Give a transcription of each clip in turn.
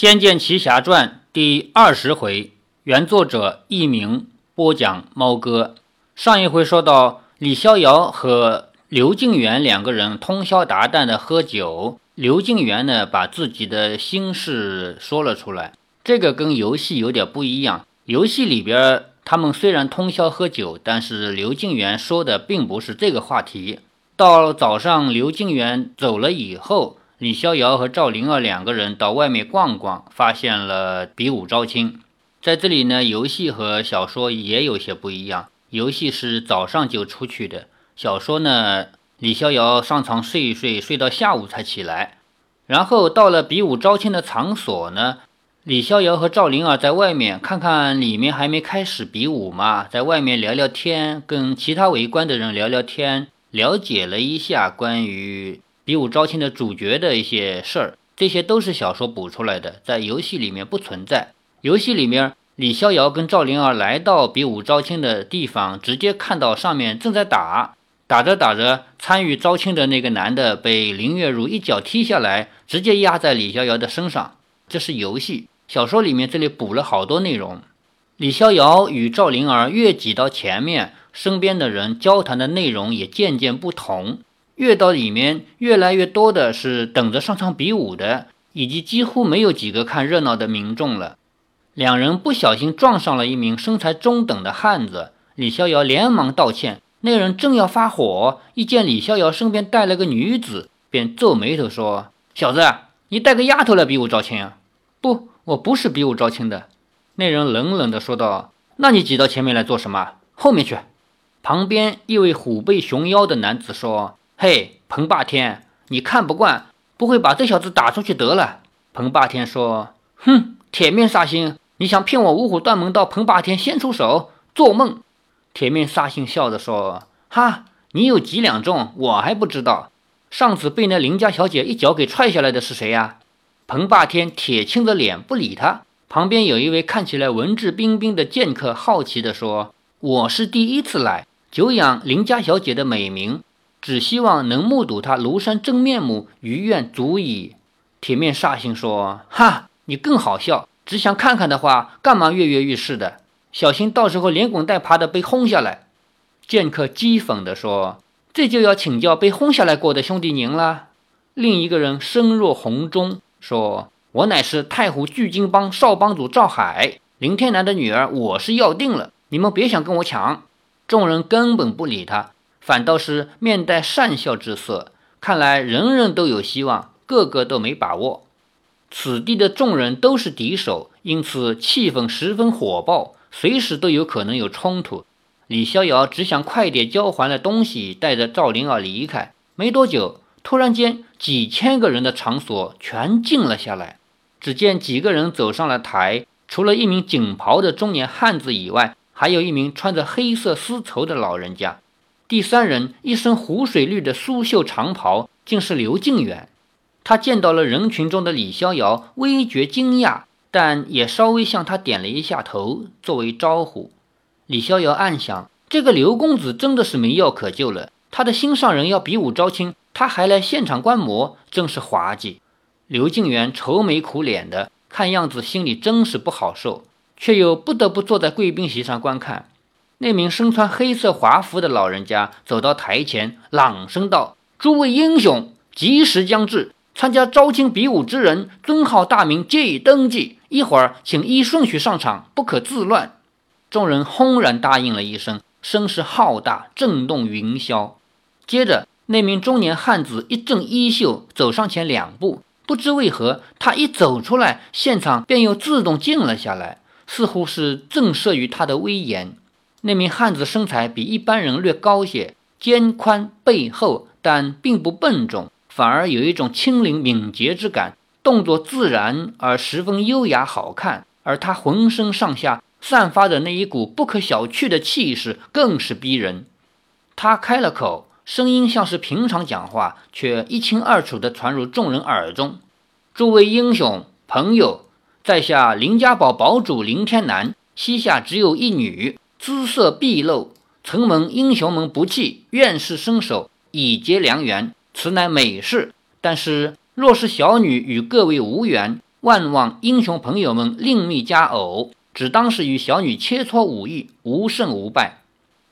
仙剑奇侠传》第二十回，原作者佚名，播讲猫哥。上一回说到，李逍遥和刘敬元两个人通宵达旦的喝酒。刘敬元呢，把自己的心事说了出来。这个跟游戏有点不一样。游戏里边，他们虽然通宵喝酒，但是刘敬元说的并不是这个话题。到早上，刘敬元走了以后。李逍遥和赵灵儿两个人到外面逛逛，发现了比武招亲。在这里呢，游戏和小说也有些不一样。游戏是早上就出去的，小说呢，李逍遥上床睡一睡，睡到下午才起来。然后到了比武招亲的场所呢，李逍遥和赵灵儿在外面看看里面还没开始比武嘛，在外面聊聊天，跟其他围观的人聊聊天，了解了一下关于。比武招亲的主角的一些事儿，这些都是小说补出来的，在游戏里面不存在。游戏里面，李逍遥跟赵灵儿来到比武招亲的地方，直接看到上面正在打，打着打着，参与招亲的那个男的被林月如一脚踢下来，直接压在李逍遥的身上。这是游戏，小说里面这里补了好多内容。李逍遥与赵灵儿越挤到前面，身边的人交谈的内容也渐渐不同。越到里面，越来越多的是等着上场比武的，以及几乎没有几个看热闹的民众了。两人不小心撞上了一名身材中等的汉子，李逍遥连忙道歉。那人正要发火，一见李逍遥身边带了个女子，便皱眉头说：“小子，你带个丫头来比武招亲啊？”“不，我不是比武招亲的。”那人冷冷地说道。“那你挤到前面来做什么？后面去。”旁边一位虎背熊腰的男子说。嘿，彭霸天，你看不惯，不会把这小子打出去得了？彭霸天说：“哼，铁面煞星，你想骗我五虎断门到？彭霸天先出手，做梦！”铁面煞星笑着说：“哈，你有几两重，我还不知道。上次被那林家小姐一脚给踹下来的是谁呀？”彭霸天铁青着脸不理他。旁边有一位看起来文质彬彬的剑客，好奇地说：“我是第一次来，久仰林家小姐的美名。”只希望能目睹他庐山真面目，余愿足矣。铁面煞星说：“哈，你更好笑。只想看看的话，干嘛跃跃欲试的？小心到时候连滚带爬的被轰下来。”剑客讥讽地说：“这就要请教被轰下来过的兄弟您了。”另一个人声若洪钟说：“我乃是太湖聚金帮少帮主赵海，林天南的女儿，我是要定了。你们别想跟我抢。”众人根本不理他。反倒是面带善笑之色，看来人人都有希望，个个都没把握。此地的众人都是敌手，因此气氛十分火爆，随时都有可能有冲突。李逍遥只想快点交还了东西，带着赵灵儿离开。没多久，突然间，几千个人的场所全静了下来。只见几个人走上了台，除了一名锦袍的中年汉子以外，还有一名穿着黑色丝绸的老人家。第三人一身湖水绿的苏绣长袍，竟是刘敬远。他见到了人群中的李逍遥，微觉惊讶，但也稍微向他点了一下头，作为招呼。李逍遥暗想：这个刘公子真的是没药可救了。他的心上人要比武招亲，他还来现场观摩，真是滑稽。刘敬元愁眉苦脸的，看样子心里真是不好受，却又不得不坐在贵宾席上观看。那名身穿黑色华服的老人家走到台前，朗声道：“诸位英雄，吉时将至，参加招亲比武之人，尊号大名皆已登记。一会儿，请依顺序上场，不可自乱。”众人轰然答应了一声，声势浩大，震动云霄。接着，那名中年汉子一正衣袖，走上前两步，不知为何，他一走出来，现场便又自动静了下来，似乎是震慑于他的威严。那名汉子身材比一般人略高些，肩宽背厚，但并不笨重，反而有一种轻灵敏捷之感，动作自然而十分优雅好看。而他浑身上下散发的那一股不可小觑的气势，更是逼人。他开了口，声音像是平常讲话，却一清二楚地传入众人耳中：“诸位英雄朋友，在下林家堡堡主林天南，膝下只有一女。”姿色毕露，承蒙英雄们不弃，愿是伸手以结良缘，此乃美事。但是若是小女与各位无缘，万望英雄朋友们另觅佳偶，只当是与小女切磋武艺，无胜无败。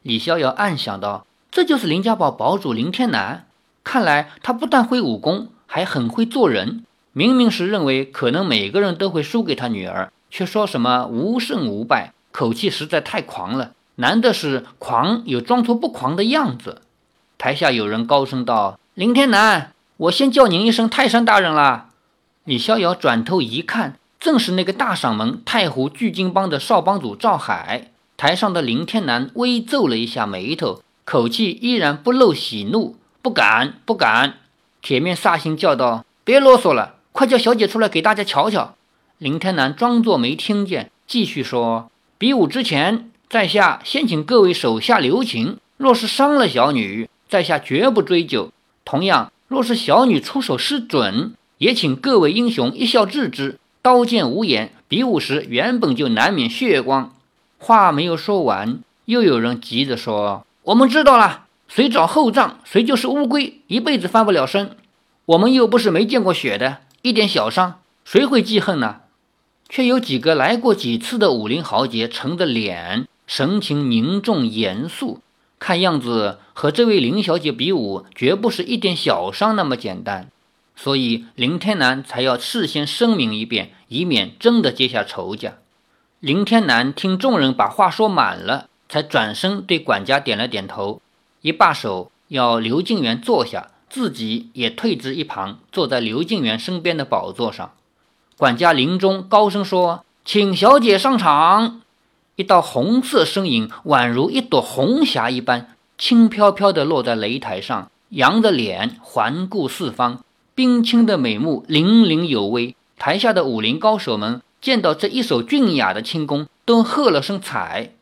李逍遥暗想到：这就是林家堡堡主林天南，看来他不但会武功，还很会做人。明明是认为可能每个人都会输给他女儿，却说什么无胜无败，口气实在太狂了。难的是狂有装出不狂的样子。台下有人高声道：“林天南，我先叫您一声泰山大人啦。”李逍遥转头一看，正是那个大嗓门太湖聚金帮的少帮主赵海。台上的林天南微皱了一下眉头，口气依然不露喜怒：“不敢，不敢。”铁面煞星叫道：“别啰嗦了，快叫小姐出来给大家瞧瞧。”林天南装作没听见，继续说：“比武之前。”在下先请各位手下留情，若是伤了小女，在下绝不追究。同样，若是小女出手失准，也请各位英雄一笑置之。刀剑无眼，比武时原本就难免血光。话没有说完，又有人急着说：“我们知道了，谁找后账，谁就是乌龟，一辈子翻不了身。我们又不是没见过血的，一点小伤，谁会记恨呢？”却有几个来过几次的武林豪杰，沉着脸。神情凝重严肃，看样子和这位林小姐比武，绝不是一点小伤那么简单，所以林天南才要事先声明一遍，以免真的结下仇家。林天南听众人把话说满了，才转身对管家点了点头，一罢手要刘静元坐下，自己也退至一旁，坐在刘静元身边的宝座上。管家林中高声说：“请小姐上场。”一道红色身影，宛如一朵红霞一般，轻飘飘地落在擂台上，扬着脸环顾四方，冰清的美目凛凛有威。台下的武林高手们见到这一手俊雅的轻功，都喝了声彩。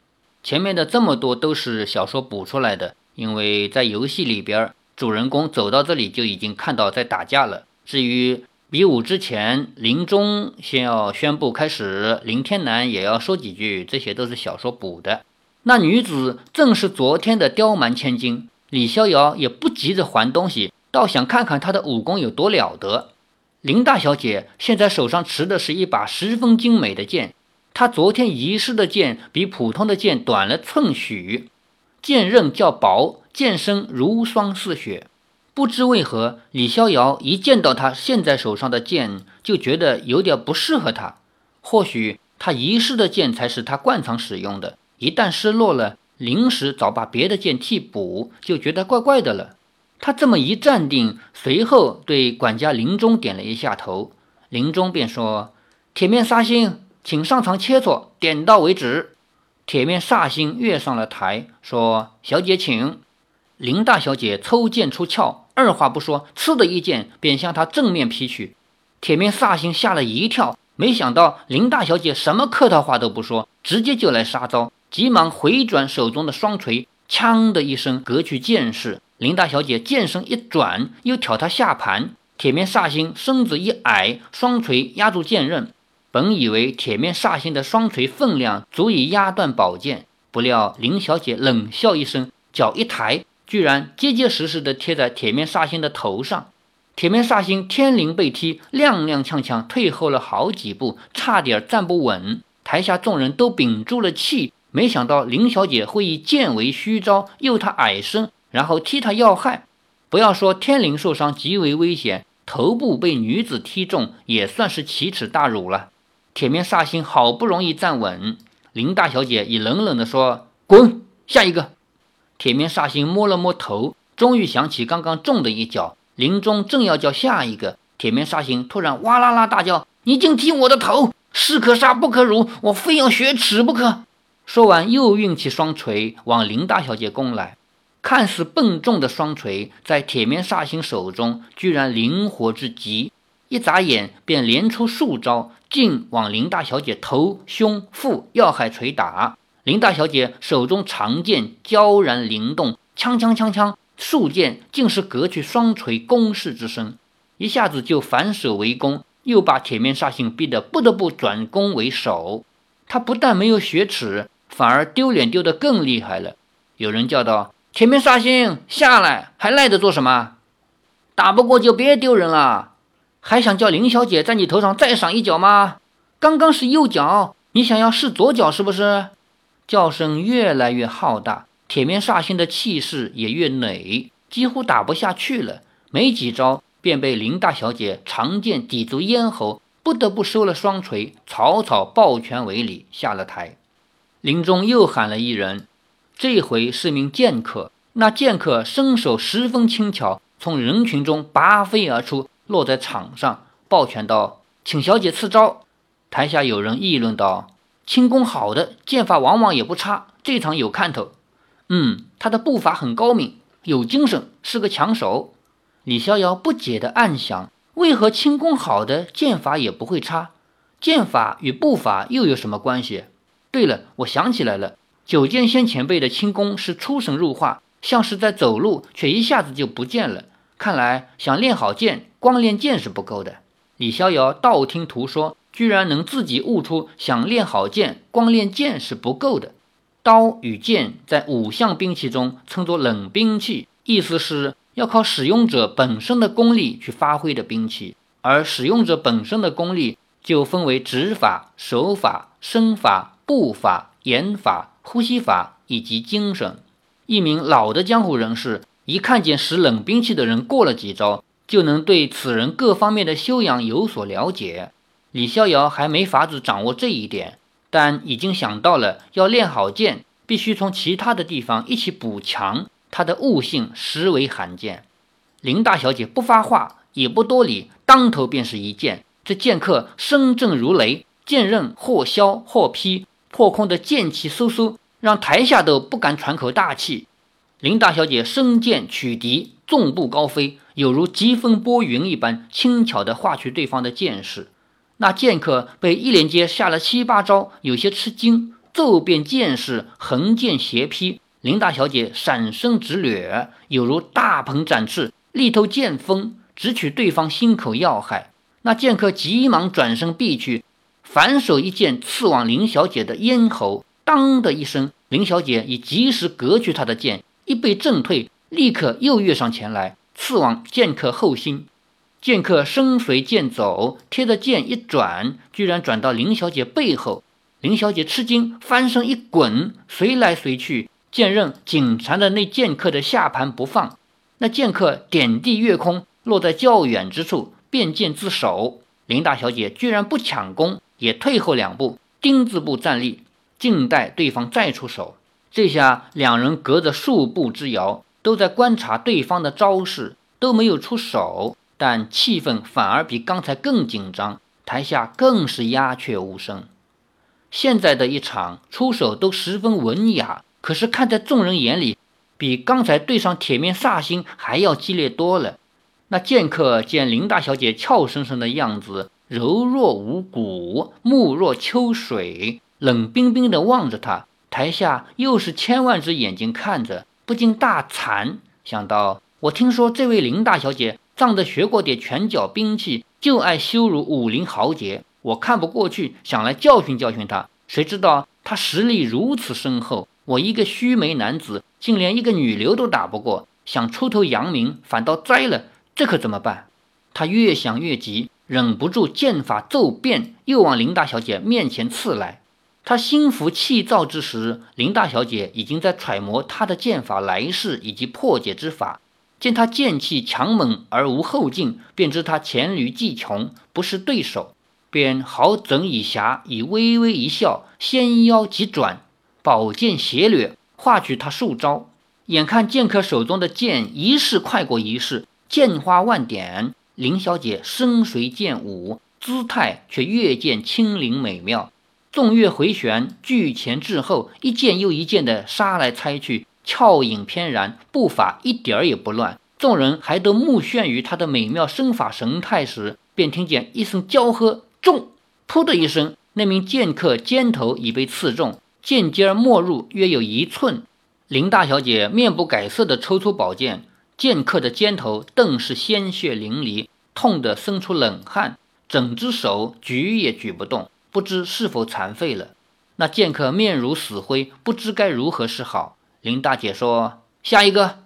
前面的这么多都是小说补出来的，因为在游戏里边，主人公走到这里就已经看到在打架了。至于，比武之前，林中先要宣布开始，林天南也要说几句，这些都是小说补的。那女子正是昨天的刁蛮千金，李逍遥也不急着还东西，倒想看看她的武功有多了得。林大小姐现在手上持的是一把十分精美的剑，她昨天遗失的剑比普通的剑短了寸许，剑刃较薄，剑身如霜似雪。不知为何，李逍遥一见到他现在手上的剑，就觉得有点不适合他。或许他遗失的剑才是他惯常使用的，一旦失落了，临时找把别的剑替补，就觉得怪怪的了。他这么一站定，随后对管家林中点了一下头，林中便说：“铁面煞星，请上场切磋，点到为止。”铁面煞星跃上了台，说：“小姐，请。”林大小姐抽剑出鞘。二话不说，呲的一剑便向他正面劈去。铁面煞星吓了一跳，没想到林大小姐什么客套话都不说，直接就来杀招，急忙回转手中的双锤，锵的一声隔去剑势。林大小姐剑身一转，又挑他下盘。铁面煞星身子一矮，双锤压住剑刃。本以为铁面煞星的双锤分量足以压断宝剑，不料林小姐冷笑一声，脚一抬。居然结结实实地贴在铁面煞星的头上，铁面煞星天灵被踢，踉踉跄跄退后了好几步，差点站不稳。台下众人都屏住了气，没想到林小姐会以剑为虚招，诱他矮身，然后踢他要害。不要说天灵受伤极为危险，头部被女子踢中也算是奇耻大辱了。铁面煞星好不容易站稳，林大小姐已冷冷地说：“滚，下一个。”铁面煞星摸了摸头，终于想起刚刚中的一脚。林中正要叫下一个，铁面煞星突然哇啦啦大叫：“你竟踢我的头！士可杀不可辱，我非要雪耻不可！”说完，又运起双锤往林大小姐攻来。看似笨重的双锤，在铁面煞星手中居然灵活至极，一眨眼便连出数招，竟往林大小姐头、胸、腹要害捶打。林大小姐手中长剑悄然灵动，锵锵锵锵，数剑竟是隔去双锤攻势之声，一下子就反手为攻，又把铁面煞星逼得不得不转攻为守。他不但没有雪耻，反而丢脸丢得更厉害了。有人叫道：“铁面煞星，下来，还赖着做什么？打不过就别丢人了。”还想叫林小姐在你头上再赏一脚吗？刚刚是右脚，你想要试左脚是不是？叫声越来越浩大，铁面煞星的气势也越馁，几乎打不下去了。没几招，便被林大小姐长剑抵住咽喉，不得不收了双锤，草草抱拳为礼，下了台。林中又喊了一人，这回是名剑客。那剑客身手十分轻巧，从人群中拔飞而出。落在场上，抱拳道：“请小姐赐招。”台下有人议论道：“轻功好的剑法往往也不差，这场有看头。”嗯，他的步伐很高明，有精神，是个强手。李逍遥不解地暗想：为何轻功好的剑法也不会差？剑法与步伐又有什么关系？对了，我想起来了，九剑仙前辈的轻功是出神入化，像是在走路，却一下子就不见了。看来想练好剑。光练剑是不够的。李逍遥道听途说，居然能自己悟出，想练好剑，光练剑是不够的。刀与剑在五项兵器中称作冷兵器，意思是要靠使用者本身的功力去发挥的兵器。而使用者本身的功力就分为指法、手法、身法、步法、眼法、呼吸法以及精神。一名老的江湖人士一看见使冷兵器的人过了几招。就能对此人各方面的修养有所了解。李逍遥还没法子掌握这一点，但已经想到了要练好剑，必须从其他的地方一起补强。他的悟性实为罕见。林大小姐不发话，也不多礼，当头便是一剑。这剑客声震如雷，剑刃或削或劈，破空的剑气嗖嗖，让台下都不敢喘口大气。林大小姐身剑取敌，纵步高飞。有如疾风拨云一般轻巧地划去对方的剑势，那剑客被一连接下了七八招，有些吃惊，骤变剑势，横剑斜劈。林大小姐闪身直掠，有如大鹏展翅，力透剑锋，直取对方心口要害。那剑客急忙转身避去，反手一剑刺往林小姐的咽喉，当的一声，林小姐已及时隔去他的剑，一被震退，立刻又跃上前来。刺往剑客后心，剑客身随剑走，贴着剑一转，居然转到林小姐背后。林小姐吃惊，翻身一滚，随来随去，剑刃紧缠着那剑客的下盘不放。那剑客点地跃空，落在较远之处，变剑自首。林大小姐居然不抢攻，也退后两步，丁字步站立，静待对方再出手。这下两人隔着数步之遥。都在观察对方的招式，都没有出手，但气氛反而比刚才更紧张，台下更是鸦雀无声。现在的一场出手都十分文雅，可是看在众人眼里，比刚才对上铁面煞星还要激烈多了。那剑客见林大小姐俏生生的样子，柔若无骨，目若秋水，冷冰冰地望着他，台下又是千万只眼睛看着。不禁大惭，想到我听说这位林大小姐仗着学过点拳脚兵器，就爱羞辱武林豪杰。我看不过去，想来教训教训他。谁知道他实力如此深厚，我一个须眉男子竟连一个女流都打不过，想出头扬名反倒栽了，这可怎么办？他越想越急，忍不住剑法骤变，又往林大小姐面前刺来。他心浮气躁之时，林大小姐已经在揣摩他的剑法来势以及破解之法。见他剑气强猛而无后劲，便知他黔驴技穷，不是对手，便好整以暇，以微微一笑，纤腰急转，宝剑斜掠，划取他数招。眼看剑客手中的剑一式快过一式，剑花万点，林小姐身随剑舞，姿态却越见轻灵美妙。纵跃回旋，拒前滞后，一剑又一剑的杀来猜去，俏影翩然，步伐一点儿也不乱。众人还都目眩于他的美妙身法神态时，便听见一声娇喝：“中！”噗的一声，那名剑客肩头已被刺中，剑尖没入约有一寸。林大小姐面不改色地抽出宝剑，剑客的肩头顿是鲜血淋漓，痛得生出冷汗，整只手举也举不动。不知是否残废了？那剑客面如死灰，不知该如何是好。林大姐说：“下一个。”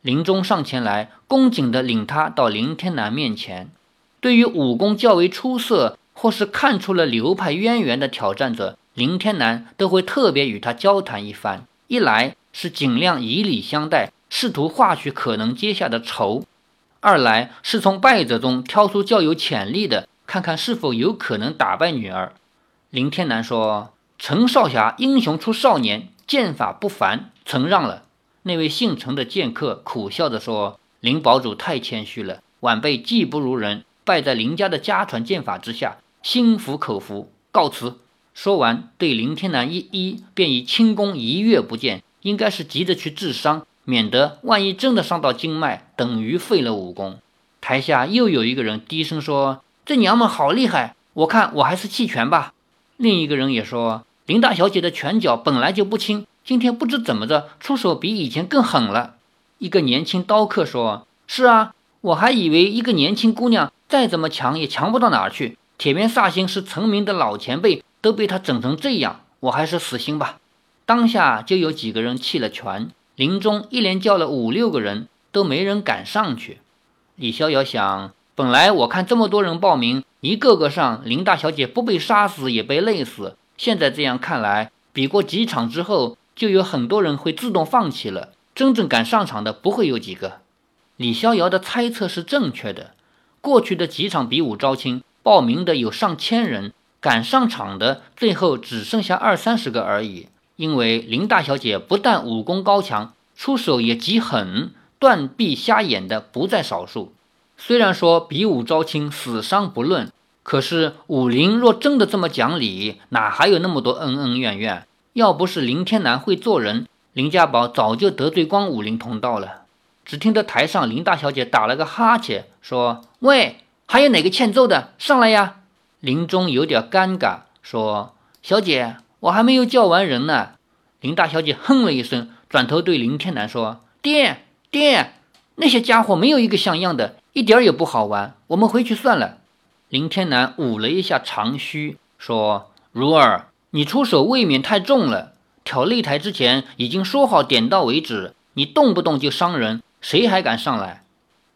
林中上前来，恭谨地领他到林天南面前。对于武功较为出色或是看出了流派渊源的挑战者，林天南都会特别与他交谈一番。一来是尽量以礼相待，试图化去可能结下的仇；二来是从败者中挑出较有潜力的，看看是否有可能打败女儿。林天南说：“陈少侠英雄出少年，剑法不凡，承让了。”那位姓陈的剑客苦笑着说：“林堡主太谦虚了，晚辈技不如人。”败在林家的家传剑法之下，心服口服，告辞。说完，对林天南一一，便以轻功一跃不见，应该是急着去治伤，免得万一真的伤到经脉，等于废了武功。台下又有一个人低声说：“这娘们好厉害，我看我还是弃权吧。”另一个人也说：“林大小姐的拳脚本来就不轻，今天不知怎么着，出手比以前更狠了。”一个年轻刀客说：“是啊，我还以为一个年轻姑娘。”再怎么强也强不到哪儿去。铁面煞星是成名的老前辈，都被他整成这样，我还是死心吧。当下就有几个人弃了权，林中一连叫了五六个人，都没人敢上去。李逍遥想，本来我看这么多人报名，一个个上，林大小姐不被杀死也被累死。现在这样看来，比过几场之后，就有很多人会自动放弃了。真正敢上场的不会有几个。李逍遥的猜测是正确的。过去的几场比武招亲，报名的有上千人，敢上场的最后只剩下二三十个而已。因为林大小姐不但武功高强，出手也极狠，断臂瞎眼的不在少数。虽然说比武招亲，死伤不论，可是武林若真的这么讲理，哪还有那么多恩恩怨怨？要不是林天南会做人，林家宝早就得罪光武林同道了。只听得台上林大小姐打了个哈欠，说：“喂，还有哪个欠揍的上来呀？”林中有点尴尬，说：“小姐，我还没有叫完人呢。”林大小姐哼了一声，转头对林天南说：“爹爹，那些家伙没有一个像样的，一点也不好玩，我们回去算了。”林天南捂了一下长须，说：“如儿，你出手未免太重了。挑擂台之前已经说好点到为止，你动不动就伤人。”谁还敢上来？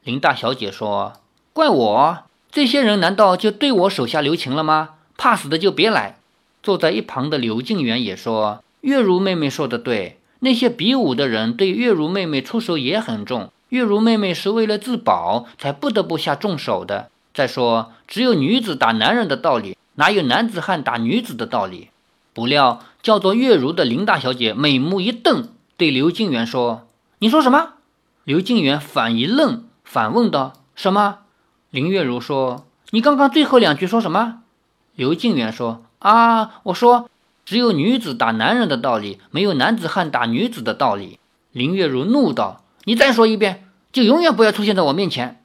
林大小姐说：“怪我，这些人难道就对我手下留情了吗？怕死的就别来。”坐在一旁的刘静元也说：“月如妹妹说的对，那些比武的人对月如妹妹出手也很重。月如妹妹是为了自保才不得不下重手的。再说，只有女子打男人的道理，哪有男子汉打女子的道理？”不料，叫做月如的林大小姐美目一瞪，对刘静元说：“你说什么？”刘静元反一愣，反问道：“什么？”林月如说：“你刚刚最后两句说什么？”刘静元说：“啊，我说只有女子打男人的道理，没有男子汉打女子的道理。”林月如怒道：“你再说一遍，就永远不要出现在我面前。”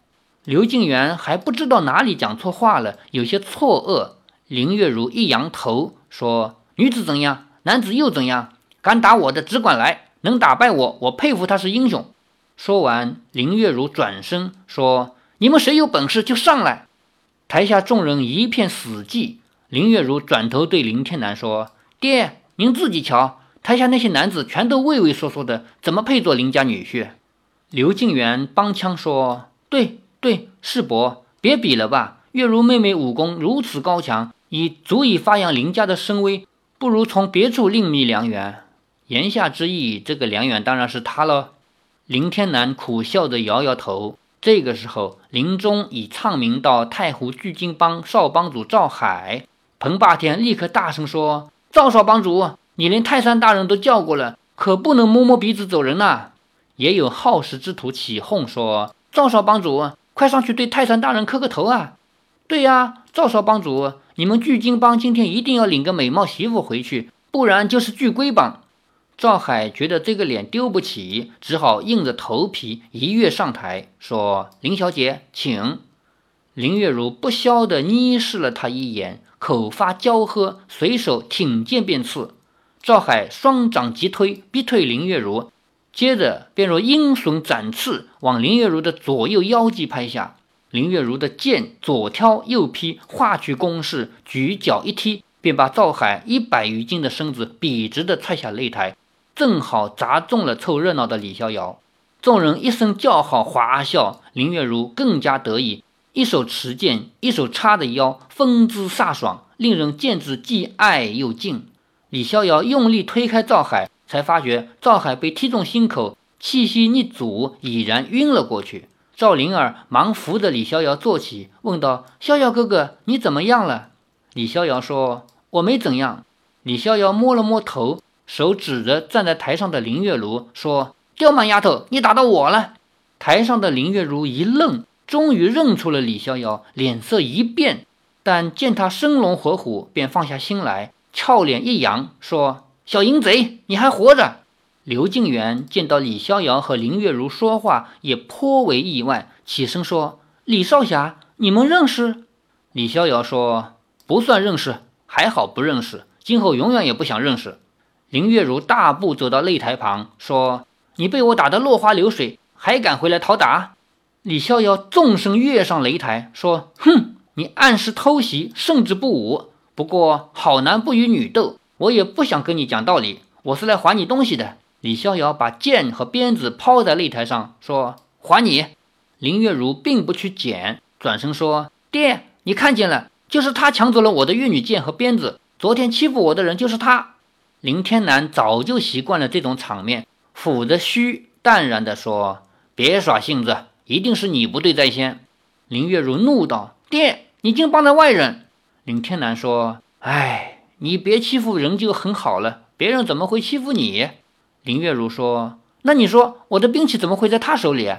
刘静元还不知道哪里讲错话了，有些错愕。林月如一扬头说：“女子怎样，男子又怎样？敢打我的只管来，能打败我，我佩服他是英雄。”说完，林月如转身说：“你们谁有本事就上来。”台下众人一片死寂。林月如转头对林天南说：“爹，您自己瞧，台下那些男子全都畏畏缩缩的，怎么配做林家女婿？”刘静元帮腔说：“对对，世伯，别比了吧。月如妹妹武功如此高强，已足以发扬林家的声威，不如从别处另觅良缘。”言下之意，这个良缘当然是他喽。林天南苦笑着摇摇头。这个时候，林中已唱名到太湖聚金帮少帮主赵海。彭霸天立刻大声说：“赵少帮主，你连泰山大人都叫过了，可不能摸摸鼻子走人呐！”也有好事之徒起哄说：“赵少帮主，快上去对泰山大人磕个头啊！”对呀，赵少帮主，你们聚金帮今天一定要领个美貌媳妇回去，不然就是聚龟帮。赵海觉得这个脸丢不起，只好硬着头皮一跃上台，说：“林小姐，请。”林月如不消地睨视了他一眼，口发娇喝，随手挺剑便刺。赵海双掌急推，逼退林月如，接着便如鹰隼展翅，往林月如的左右腰际拍下。林月如的剑左挑右劈，化去攻势，举脚一踢，便把赵海一百余斤的身子笔直地踹下擂台。正好砸中了凑热闹的李逍遥，众人一声叫好，哗笑。林月如更加得意，一手持剑，一手叉着腰，风姿飒爽，令人见之既爱又敬。李逍遥用力推开赵海，才发觉赵海被踢中心口，气息一阻，已然晕了过去。赵灵儿忙扶着李逍遥坐起，问道：“逍遥哥哥，你怎么样了？”李逍遥说：“我没怎样。”李逍遥摸了摸头，手指着站在台上的林月如说：“刁蛮丫头，你打到我了。”台上的林月如一愣，终于认出了李逍遥，脸色一变，但见他生龙活虎，便放下心来，俏脸一扬，说：“小淫贼，你还活着。”刘敬元见到李逍遥和林月如说话，也颇为意外，起身说：“李少侠，你们认识？”李逍遥说：“不算认识，还好不认识，今后永远也不想认识。”林月如大步走到擂台旁，说：“你被我打得落花流水，还敢回来讨打？”李逍遥纵身跃上擂台，说：“哼，你暗示偷袭，胜之不武。不过好男不与女斗，我也不想跟你讲道理，我是来还你东西的。”李逍遥把剑和鞭子抛在擂台上，说：“还你。”林月如并不去捡，转身说：“爹，你看见了，就是他抢走了我的玉女剑和鞭子。昨天欺负我的人就是他。”林天南早就习惯了这种场面，抚着须，淡然地说：“别耍性子，一定是你不对在先。”林月如怒道：“爹，你竟帮着外人！”林天南说：“哎，你别欺负人就很好了，别人怎么会欺负你？”林月如说：“那你说我的兵器怎么会在他手里？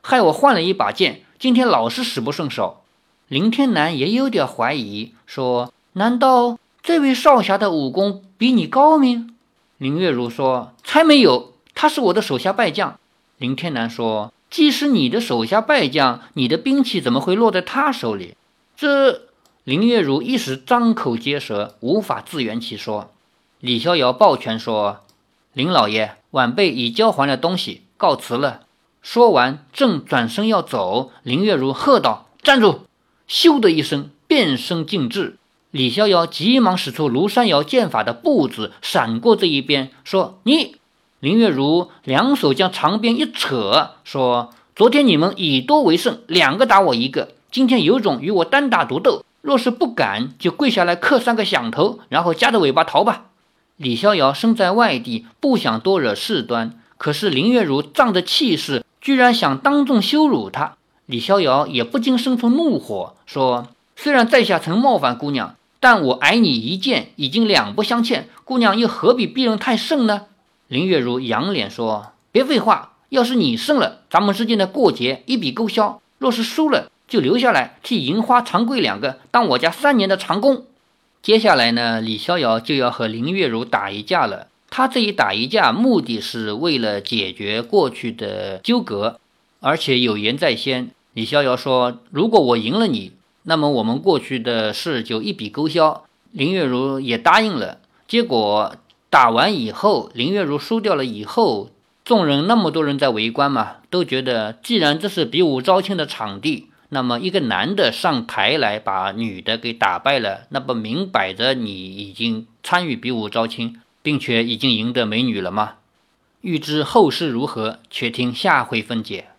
害我换了一把剑，今天老是使不顺手。”林天南也有点怀疑，说：“难道这位少侠的武功比你高明？”林月如说：“才没有，他是我的手下败将。”林天南说：“既是你的手下败将，你的兵器怎么会落在他手里？”这林月如一时张口结舌，无法自圆其说。李逍遥抱拳说。林老爷，晚辈已交还了东西，告辞了。说完，正转身要走，林月如喝道：“站住！”咻的一声，变身尽至。李逍遥急忙使出庐山瑶剑法的步子，闪过这一边，说：“你。”林月如两手将长鞭一扯，说：“昨天你们以多为胜，两个打我一个，今天有种与我单打独斗。若是不敢，就跪下来磕三个响头，然后夹着尾巴逃吧。”李逍遥身在外地，不想多惹事端。可是林月如仗着气势，居然想当众羞辱他。李逍遥也不禁生出怒火，说：“虽然在下曾冒犯姑娘，但我挨你一剑，已经两不相欠。姑娘又何必逼人太甚呢？”林月如扬脸说：“别废话，要是你胜了，咱们之间的过节一笔勾销；若是输了，就留下来替银花、长贵两个当我家三年的长工。”接下来呢，李逍遥就要和林月如打一架了。他这一打一架，目的是为了解决过去的纠葛，而且有言在先。李逍遥说：“如果我赢了你，那么我们过去的事就一笔勾销。”林月如也答应了。结果打完以后，林月如输掉了以后，众人那么多人在围观嘛，都觉得既然这是比武招亲的场地。那么一个男的上台来把女的给打败了，那不明摆着你已经参与比武招亲，并且已经赢得美女了吗？欲知后事如何，且听下回分解。